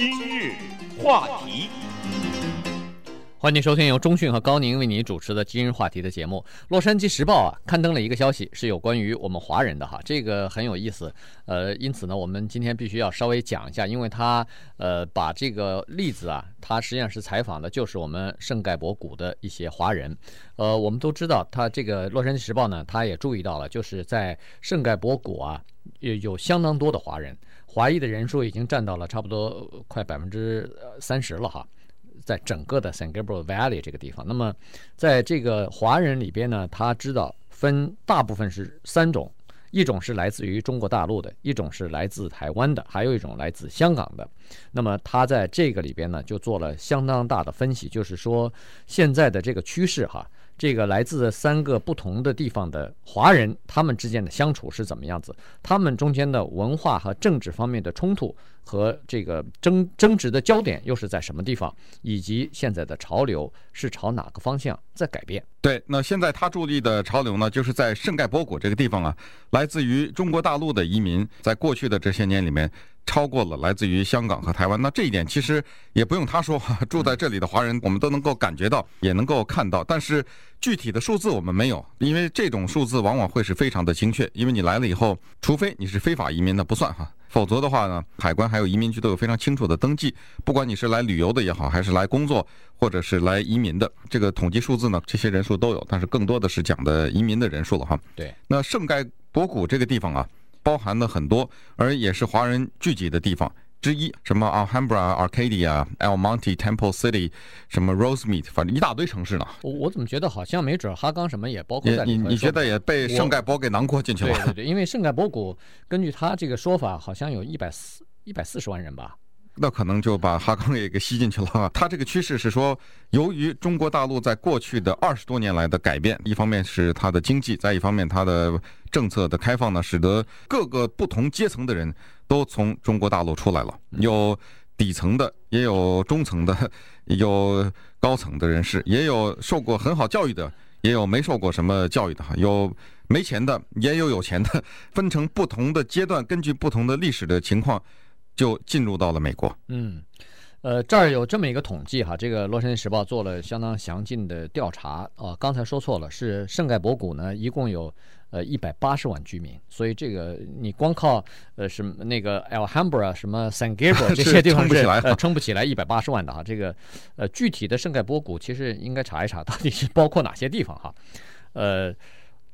今日话题。欢迎收听由中讯和高宁为你主持的今日话题的节目。洛杉矶时报啊，刊登了一个消息，是有关于我们华人的哈，这个很有意思。呃，因此呢，我们今天必须要稍微讲一下，因为他呃把这个例子啊，他实际上是采访的就是我们圣盖博谷的一些华人。呃，我们都知道，他这个洛杉矶时报呢，他也注意到了，就是在圣盖博谷啊，有有相当多的华人，华裔的人数已经占到了差不多快百分之三十了哈。在整个的 San Gabriel Valley 这个地方，那么在这个华人里边呢，他知道分大部分是三种，一种是来自于中国大陆的，一种是来自台湾的，还有一种来自香港的。那么他在这个里边呢，就做了相当大的分析，就是说现在的这个趋势哈。这个来自三个不同的地方的华人，他们之间的相处是怎么样子？他们中间的文化和政治方面的冲突和这个争争执的焦点又是在什么地方？以及现在的潮流是朝哪个方向在改变？对，那现在他注意的潮流呢，就是在圣盖博谷这个地方啊，来自于中国大陆的移民，在过去的这些年里面。超过了来自于香港和台湾，那这一点其实也不用他说，住在这里的华人我们都能够感觉到，也能够看到。但是具体的数字我们没有，因为这种数字往往会是非常的精确，因为你来了以后，除非你是非法移民的不算哈，否则的话呢，海关还有移民局都有非常清楚的登记。不管你是来旅游的也好，还是来工作或者是来移民的，这个统计数字呢，这些人数都有，但是更多的是讲的移民的人数了哈。对，那圣盖博古这个地方啊。包含了很多，而也是华人聚集的地方之一，什么 Alhambra、Arcadia、El Monte、Temple City，什么 Rosemead，反正一大堆城市呢。我我怎么觉得好像没准哈刚什么也包括在里面？你你觉得也被圣盖博给囊括进去了？对对对，因为圣盖博谷根据他这个说法，好像有一百四一百四十万人吧。那可能就把哈康也给吸进去了。他这个趋势是说，由于中国大陆在过去的二十多年来的改变，一方面是它的经济，再一方面它的政策的开放呢，使得各个不同阶层的人都从中国大陆出来了，有底层的，也有中层的，有高层的人士，也有受过很好教育的，也有没受过什么教育的哈，有没钱的，也有有钱的，分成不同的阶段，根据不同的历史的情况。就进入到了美国。嗯，呃，这儿有这么一个统计哈，这个《洛杉矶时报》做了相当详尽的调查啊、呃。刚才说错了，是圣盖博谷呢，一共有呃一百八十万居民，所以这个你光靠呃什么那个 Alhambra 什么 San Gabriel 这些地方不起来，呃，撑不起来一百八十万的哈。这个呃具体的圣盖博谷其实应该查一查，到底是包括哪些地方哈？呃。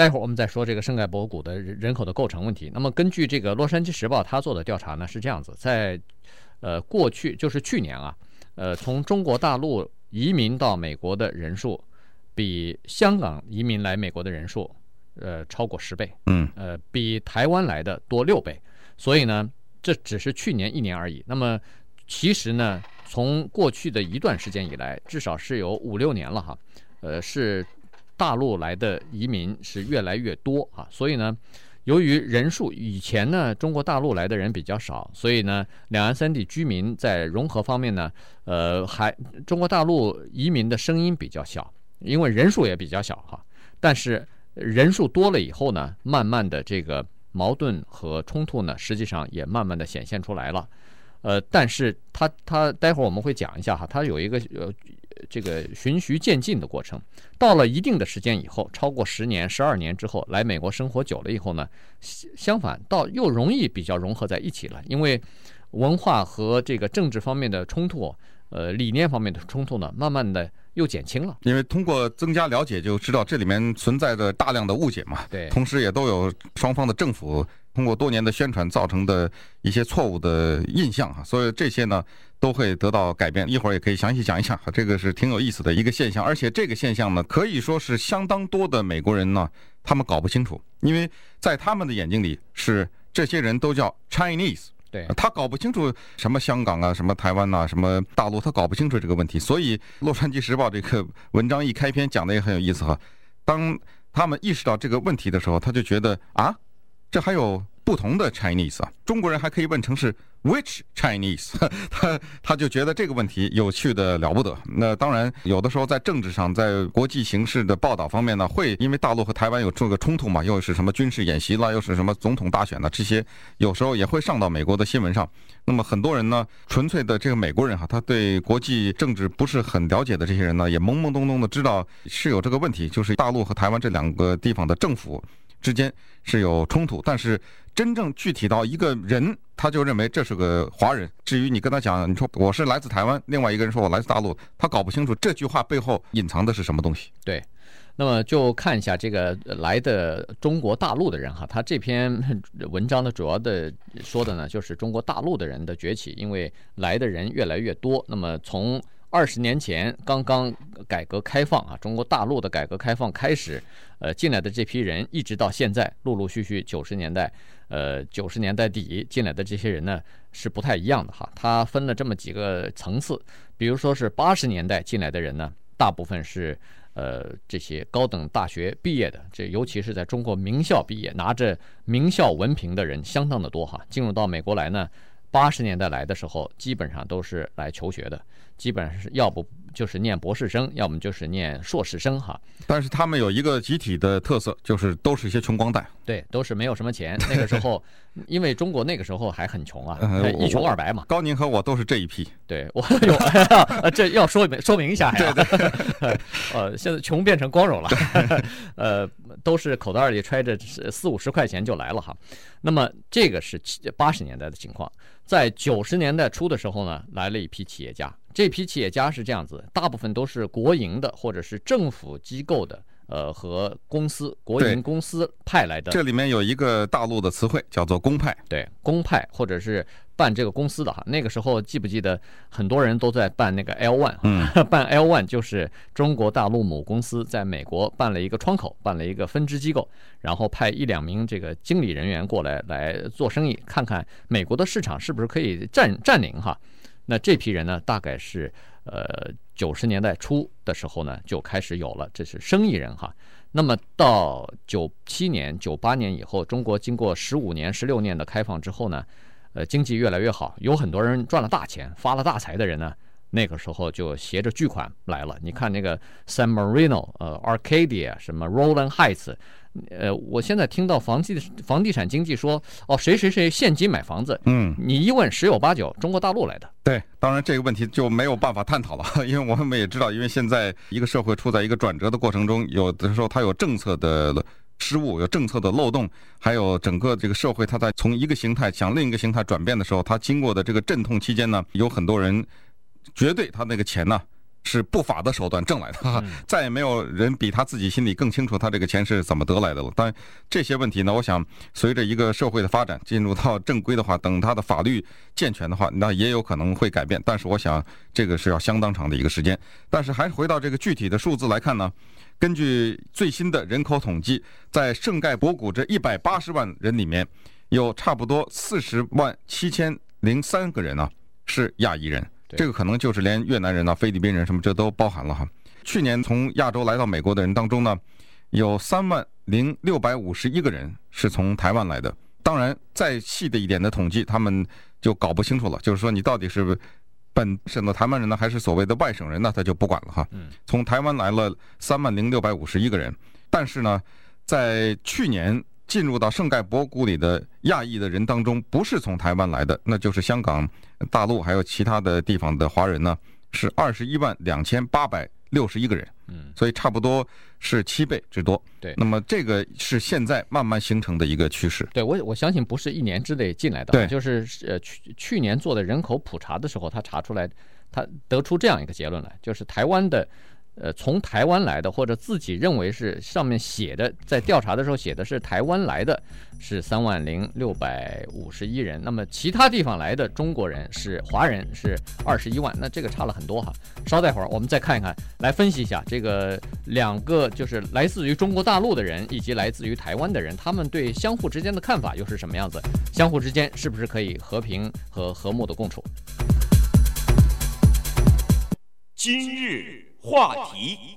待会儿我们再说这个圣盖博谷的人口的构成问题。那么根据这个《洛杉矶时报》他做的调查呢，是这样子：在呃过去就是去年啊，呃从中国大陆移民到美国的人数，比香港移民来美国的人数，呃超过十倍，嗯，呃比台湾来的多六倍。所以呢，这只是去年一年而已。那么其实呢，从过去的一段时间以来，至少是有五六年了哈，呃是。大陆来的移民是越来越多啊，所以呢，由于人数以前呢，中国大陆来的人比较少，所以呢，两岸三地居民在融合方面呢，呃，还中国大陆移民的声音比较小，因为人数也比较小哈。但是人数多了以后呢，慢慢的这个矛盾和冲突呢，实际上也慢慢的显现出来了。呃，但是他他待会儿我们会讲一下哈，他有一个呃。这个循序渐进的过程，到了一定的时间以后，超过十年、十二年之后，来美国生活久了以后呢，相反，倒又容易比较融合在一起了，因为文化和这个政治方面的冲突，呃，理念方面的冲突呢，慢慢的又减轻了。因为通过增加了解，就知道这里面存在着大量的误解嘛。对，同时也都有双方的政府通过多年的宣传造成的一些错误的印象哈，所以这些呢。都会得到改变，一会儿也可以详细讲一下，这个是挺有意思的一个现象，而且这个现象呢，可以说是相当多的美国人呢，他们搞不清楚，因为在他们的眼睛里是这些人都叫 Chinese，对，他搞不清楚什么香港啊，什么台湾呐，什么大陆，他搞不清楚这个问题，所以《洛杉矶时报》这个文章一开篇讲的也很有意思哈，当他们意识到这个问题的时候，他就觉得啊，这还有不同的 Chinese 啊，中国人还可以问成是 Which Chinese？他他就觉得这个问题有趣的了不得。那当然，有的时候在政治上，在国际形势的报道方面呢，会因为大陆和台湾有这个冲突嘛，又是什么军事演习啦，又是什么总统大选呢，这些有时候也会上到美国的新闻上。那么很多人呢，纯粹的这个美国人哈，他对国际政治不是很了解的这些人呢，也懵懵懂懂的知道是有这个问题，就是大陆和台湾这两个地方的政府之间是有冲突，但是真正具体到一个人，他就认为这是个华人。至于你跟他讲，你说我是来自台湾，另外一个人说我来自大陆，他搞不清楚这句话背后隐藏的是什么东西。对，那么就看一下这个来的中国大陆的人哈，他这篇文章的主要的说的呢，就是中国大陆的人的崛起，因为来的人越来越多。那么从二十年前刚刚改革开放啊，中国大陆的改革开放开始，呃，进来的这批人，一直到现在，陆陆续续九十年代，呃，九十年代底进来的这些人呢，是不太一样的哈。他分了这么几个层次，比如说是八十年代进来的人呢，大部分是呃这些高等大学毕业的，这尤其是在中国名校毕业，拿着名校文凭的人相当的多哈。进入到美国来呢，八十年代来的时候，基本上都是来求学的。基本上是要不就是念博士生，要么就是念硕士生哈。但是他们有一个集体的特色，就是都是一些穷光蛋。对，都是没有什么钱。那个时候，因为中国那个时候还很穷啊，一穷二白嘛。高宁和我都是这一批。对，我有，这要说明说明一下呀。对对。呃，现在穷变成光荣了。呃，都是口袋里揣着四五十块钱就来了哈。那么这个是八十年代的情况。在九十年代初的时候呢，来了一批企业家。这批企业家是这样子，大部分都是国营的或者是政府机构的。呃，和公司国营公司派来的，这里面有一个大陆的词汇叫做公派，对，公派或者是办这个公司的哈。那个时候记不记得很多人都在办那个 L one，嗯，办 L one 就是中国大陆母公司在美国办了一个窗口，办了一个分支机构，然后派一两名这个经理人员过来来做生意，看看美国的市场是不是可以占占领哈。那这批人呢，大概是。呃，九十年代初的时候呢，就开始有了，这是生意人哈。那么到九七年、九八年以后，中国经过十五年、十六年的开放之后呢，呃，经济越来越好，有很多人赚了大钱、发了大财的人呢，那个时候就携着巨款来了。你看那个 San Marino、呃 Arcadia、什么 Rowland Heights。呃，我现在听到房地房地产经济说，哦，谁谁谁现金买房子，嗯，你一问十有八九中国大陆来的。对，当然这个问题就没有办法探讨了，因为我们也知道，因为现在一个社会处在一个转折的过程中，有的时候它有政策的失误，有政策的漏洞，还有整个这个社会它在从一个形态向另一个形态转变的时候，它经过的这个阵痛期间呢，有很多人绝对他那个钱呢。是不法的手段挣来的，再也没有人比他自己心里更清楚他这个钱是怎么得来的了。当然，这些问题呢，我想随着一个社会的发展进入到正规的话，等他的法律健全的话，那也有可能会改变。但是，我想这个是要相当长的一个时间。但是，还是回到这个具体的数字来看呢，根据最新的人口统计，在圣盖博谷这一百八十万人里面，有差不多四十万七千零三个人呢是亚裔人。这个可能就是连越南人呐、菲律宾人什么这都包含了哈。去年从亚洲来到美国的人当中呢，有三万零六百五十一个人是从台湾来的。当然，再细的一点的统计，他们就搞不清楚了。就是说，你到底是本省的台湾人呢，还是所谓的外省人呢？他就不管了哈。从台湾来了三万零六百五十一个人，但是呢，在去年。进入到圣盖博谷里的亚裔的人当中，不是从台湾来的，那就是香港、大陆还有其他的地方的华人呢，是二十一万两千八百六十一个人，嗯，所以差不多是七倍之多。对，那么这个是现在慢慢形成的一个趋势。对，我我相信不是一年之内进来的，对，就是呃去去年做的人口普查的时候，他查出来，他得出这样一个结论来，就是台湾的。呃，从台湾来的，或者自己认为是上面写的，在调查的时候写的是台湾来的，是三万零六百五十一人。那么其他地方来的中国人是华人是二十一万，那这个差了很多哈。稍待会儿我们再看一看，来分析一下这个两个就是来自于中国大陆的人以及来自于台湾的人，他们对相互之间的看法又是什么样子？相互之间是不是可以和平和和睦的共处？今日。话题，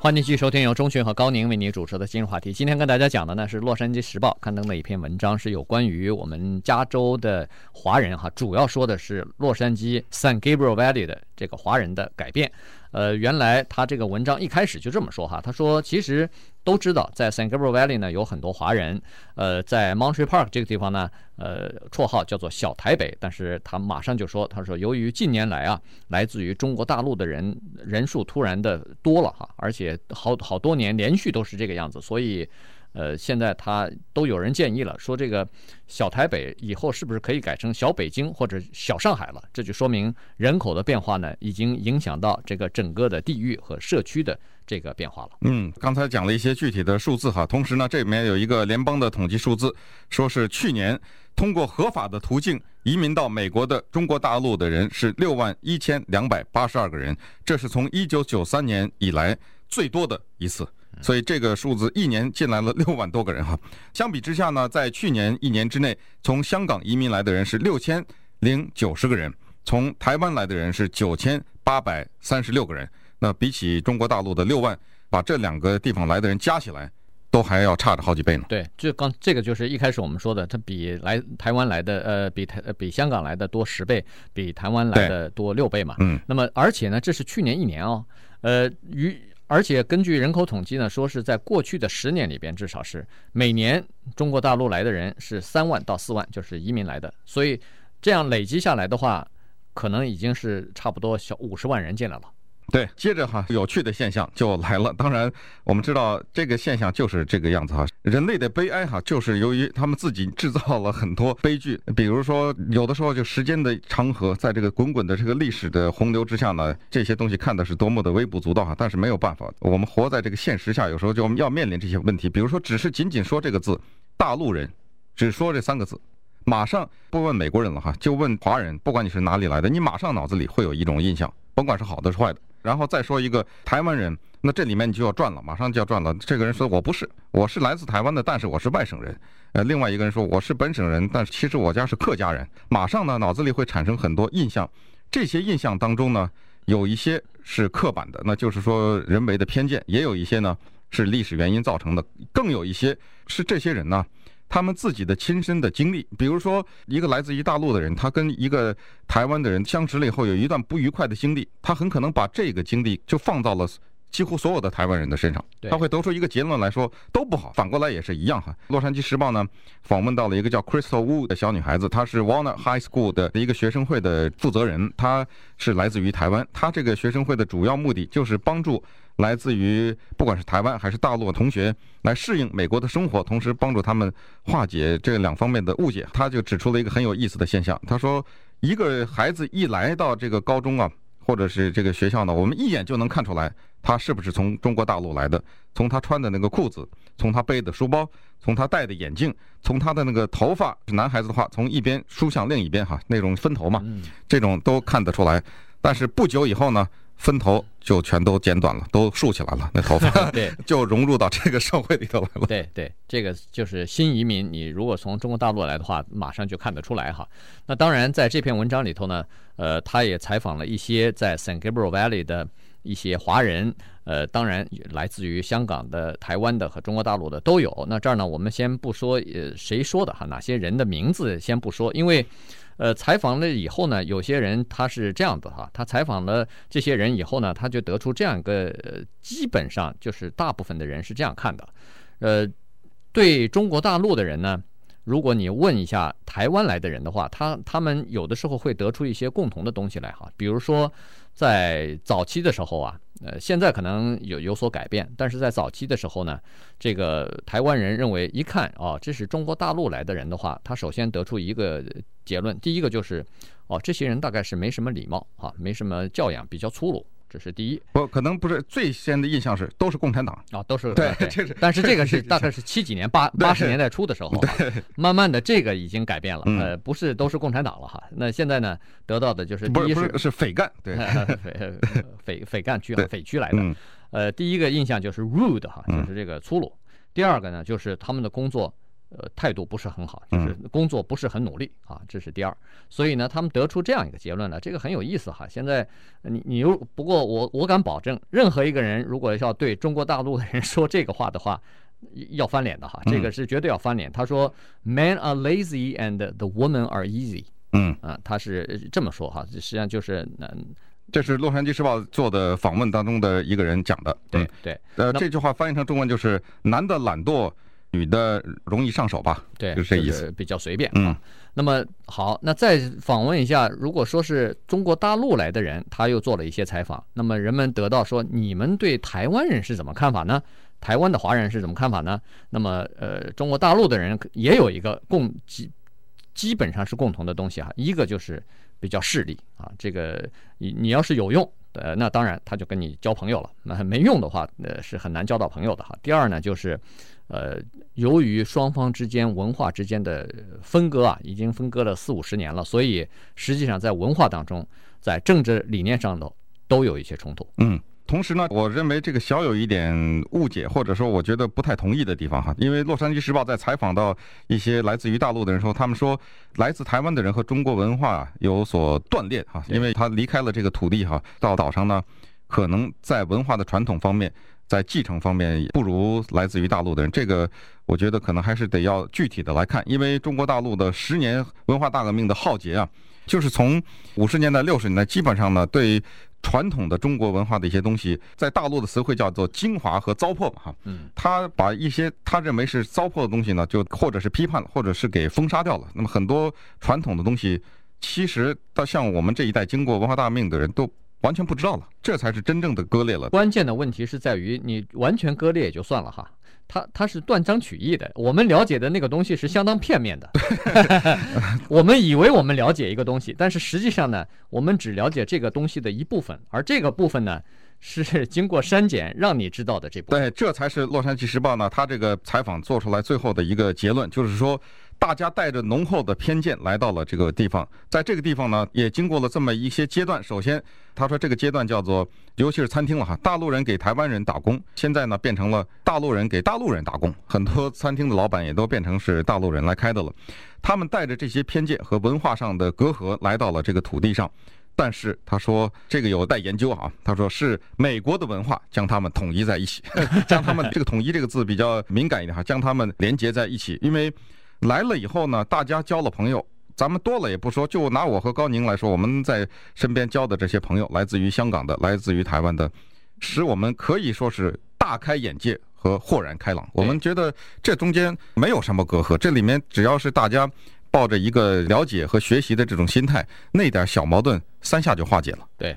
欢迎继续收听由中旬和高宁为您主持的今日话题。今天跟大家讲的呢是《洛杉矶时报》刊登的一篇文章，是有关于我们加州的华人哈，主要说的是洛杉矶 San Gabriel Valley 的这个华人的改变。呃，原来他这个文章一开始就这么说哈，他说其实都知道在 San Gabriel Valley 呢有很多华人，呃，在 montrepark 这个地方呢，呃，绰号叫做小台北，但是他马上就说，他说由于近年来啊，来自于中国大陆的人人数突然的多了哈，而且好好多年连续都是这个样子，所以。呃，现在他都有人建议了，说这个小台北以后是不是可以改成小北京或者小上海了？这就说明人口的变化呢，已经影响到这个整个的地域和社区的这个变化了。嗯，刚才讲了一些具体的数字哈，同时呢，这里面有一个联邦的统计数字，说是去年通过合法的途径移民到美国的中国大陆的人是六万一千两百八十二个人，这是从一九九三年以来最多的一次。所以这个数字一年进来了六万多个人哈，相比之下呢，在去年一年之内，从香港移民来的人是六千零九十个人，从台湾来的人是九千八百三十六个人。那比起中国大陆的六万，把这两个地方来的人加起来，都还要差着好几倍呢。对，就刚这个就是一开始我们说的，它比来台湾来的呃，比台比香港来的多十倍，比台湾来的多六倍嘛。嗯。那么而且呢，这是去年一年哦，呃，与。而且根据人口统计呢，说是在过去的十年里边，至少是每年中国大陆来的人是三万到四万，就是移民来的。所以这样累积下来的话，可能已经是差不多小五十万人进来了。对，接着哈，有趣的现象就来了。当然，我们知道这个现象就是这个样子哈。人类的悲哀哈，就是由于他们自己制造了很多悲剧。比如说，有的时候就时间的长河，在这个滚滚的这个历史的洪流之下呢，这些东西看的是多么的微不足道哈。但是没有办法，我们活在这个现实下，有时候就要面临这些问题。比如说，只是仅仅说这个字“大陆人”，只说这三个字，马上不问美国人了哈，就问华人，不管你是哪里来的，你马上脑子里会有一种印象，甭管是好的是坏的。然后再说一个台湾人，那这里面你就要转了，马上就要转了。这个人说我不是，我是来自台湾的，但是我是外省人。呃，另外一个人说我是本省人，但是其实我家是客家人。马上呢，脑子里会产生很多印象，这些印象当中呢，有一些是刻板的，那就是说人为的偏见；也有一些呢是历史原因造成的，更有一些是这些人呢。他们自己的亲身的经历，比如说一个来自于大陆的人，他跟一个台湾的人相识了以后，有一段不愉快的经历，他很可能把这个经历就放到了几乎所有的台湾人的身上，他会得出一个结论来说都不好。反过来也是一样哈。洛杉矶时报呢访问到了一个叫 Crystal Wu 的小女孩子，她是 Walnut High School 的一个学生会的负责人，她是来自于台湾，她这个学生会的主要目的就是帮助。来自于不管是台湾还是大陆的同学来适应美国的生活，同时帮助他们化解这两方面的误解。他就指出了一个很有意思的现象。他说，一个孩子一来到这个高中啊，或者是这个学校呢，我们一眼就能看出来他是不是从中国大陆来的。从他穿的那个裤子，从他背的书包，从他戴的眼镜，从他的那个头发，是男孩子的话，从一边梳向另一边哈，那种分头嘛，这种都看得出来。但是不久以后呢，分头就全都剪短了，都竖起来了，那头发 对，就融入到这个社会里头来了。对对，这个就是新移民，你如果从中国大陆来的话，马上就看得出来哈。那当然，在这篇文章里头呢，呃，他也采访了一些在 San Gabriel Valley 的一些华人，呃，当然来自于香港的、台湾的和中国大陆的都有。那这儿呢，我们先不说呃谁说的哈，哪些人的名字先不说，因为。呃，采访了以后呢，有些人他是这样子哈，他采访了这些人以后呢，他就得出这样一个，基本上就是大部分的人是这样看的，呃，对中国大陆的人呢，如果你问一下台湾来的人的话，他他们有的时候会得出一些共同的东西来哈，比如说在早期的时候啊。呃，现在可能有有所改变，但是在早期的时候呢，这个台湾人认为一看哦，这是中国大陆来的人的话，他首先得出一个结论，第一个就是哦，这些人大概是没什么礼貌啊，没什么教养，比较粗鲁。这是第一，不可能不是最先的印象是都是共产党啊，都是对，这是，但是这个是大概是七几年八八十年代初的时候，慢慢的这个已经改变了，呃，不是都是共产党了哈。那现在呢，得到的就是第一是是匪干，对，匪 匪匪干区啊，匪区来的，呃，第一个印象就是 rude 哈，就是这个粗鲁。第二个呢，就是他们的工作呃态度不是很好，就是工作不是很努力啊，这是第二。所以呢，他们得出这样一个结论了，这个很有意思哈。现在你你又不过我我敢保证，任何一个人如果要对中国大陆的人 说这个话的话，要翻脸的哈，这个是绝对要翻脸。他说，Men are lazy and the women are easy。嗯啊，他是这么说哈，实际上就是嗯。这是《洛杉矶时报》做的访问当中的一个人讲的。对对，呃，这句话翻译成中文就是“男的懒惰，女的容易上手”吧？对，就是这意思，比较随便。嗯，那么好，那再访问一下，如果说是中国大陆来的人，他又做了一些采访，那么人们得到说，你们对台湾人是怎么看法呢？台湾的华人是怎么看法呢？那么呃，中国大陆的人也有一个共基基本上是共同的东西哈，一个就是。比较势利啊，这个你你要是有用，呃，那当然他就跟你交朋友了。那没用的话，呃，是很难交到朋友的哈。第二呢，就是，呃，由于双方之间文化之间的分割啊，已经分割了四五十年了，所以实际上在文化当中，在政治理念上头都有一些冲突。嗯。同时呢，我认为这个小有一点误解，或者说我觉得不太同意的地方哈，因为《洛杉矶时报》在采访到一些来自于大陆的人说，他们说来自台湾的人和中国文化有所断裂哈，因为他离开了这个土地哈，到岛上呢，可能在文化的传统方面，在继承方面不如来自于大陆的人。这个我觉得可能还是得要具体的来看，因为中国大陆的十年文化大革命的浩劫啊，就是从五十年代、六十年代，基本上呢对。传统的中国文化的一些东西，在大陆的词汇叫做精华和糟粕嘛，哈，嗯，他把一些他认为是糟粕的东西呢，就或者是批判了，或者是给封杀掉了。那么很多传统的东西，其实到像我们这一代经过文化大革命的人都完全不知道了，这才是真正的割裂了。关键的问题是在于你完全割裂也就算了哈。他他是断章取义的，我们了解的那个东西是相当片面的。我们以为我们了解一个东西，但是实际上呢，我们只了解这个东西的一部分，而这个部分呢，是 经过删减让你知道的这部分。对，这才是《洛杉矶时报》呢，他这个采访做出来最后的一个结论，就是说。大家带着浓厚的偏见来到了这个地方，在这个地方呢，也经过了这么一些阶段。首先，他说这个阶段叫做，尤其是餐厅了哈，大陆人给台湾人打工，现在呢变成了大陆人给大陆人打工，很多餐厅的老板也都变成是大陆人来开的了。他们带着这些偏见和文化上的隔阂来到了这个土地上，但是他说这个有待研究啊。他说是美国的文化将他们统一在一起，将他们这个统一这个字比较敏感一点哈，将他们连接在一起，因为。来了以后呢，大家交了朋友，咱们多了也不说，就拿我和高宁来说，我们在身边交的这些朋友，来自于香港的，来自于台湾的，使我们可以说是大开眼界和豁然开朗。我们觉得这中间没有什么隔阂，这里面只要是大家抱着一个了解和学习的这种心态，那点小矛盾三下就化解了。对。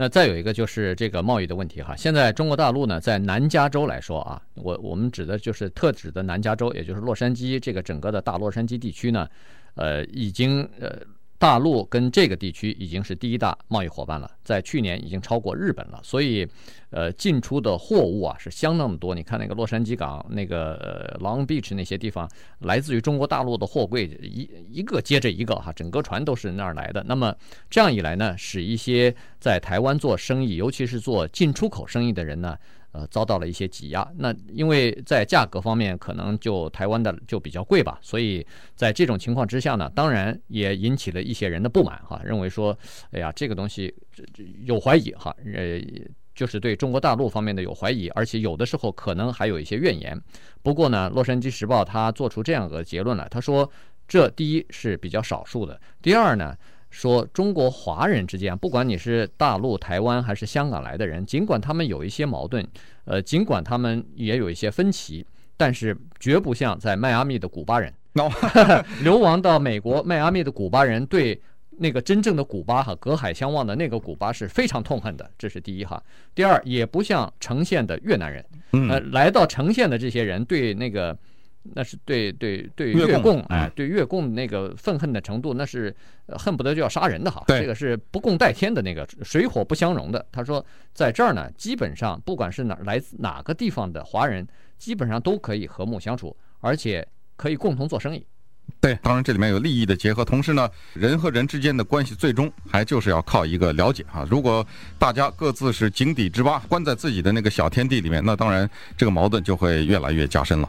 那再有一个就是这个贸易的问题哈，现在中国大陆呢，在南加州来说啊，我我们指的就是特指的南加州，也就是洛杉矶这个整个的大洛杉矶地区呢，呃，已经呃。大陆跟这个地区已经是第一大贸易伙伴了，在去年已经超过日本了，所以，呃，进出的货物啊是相当的多。你看那个洛杉矶港，那个呃 Long Beach 那些地方，来自于中国大陆的货柜一一个接着一个哈，整个船都是那儿来的。那么这样一来呢，使一些在台湾做生意，尤其是做进出口生意的人呢。呃，遭到了一些挤压。那因为在价格方面，可能就台湾的就比较贵吧，所以在这种情况之下呢，当然也引起了一些人的不满哈，认为说，哎呀，这个东西有怀疑哈，呃，就是对中国大陆方面的有怀疑，而且有的时候可能还有一些怨言。不过呢，《洛杉矶时报》他做出这样的结论来，他说，这第一是比较少数的，第二呢。说中国华人之间，不管你是大陆、台湾还是香港来的人，尽管他们有一些矛盾，呃，尽管他们也有一些分歧，但是绝不像在迈阿密的古巴人. 流亡到美国迈阿密的古巴人对那个真正的古巴哈隔海相望的那个古巴是非常痛恨的，这是第一哈。第二，也不像呈现的越南人，呃，来到呈现的这些人对那个。那是对对对越共哎，对越共那个愤恨的程度，那是恨不得就要杀人的哈。这个是不共戴天的那个水火不相容的。他说，在这儿呢，基本上不管是哪来自哪个地方的华人，基本上都可以和睦相处，而且可以共同做生意。对，当然这里面有利益的结合，同时呢，人和人之间的关系最终还就是要靠一个了解哈。如果大家各自是井底之蛙，关在自己的那个小天地里面，那当然这个矛盾就会越来越加深了。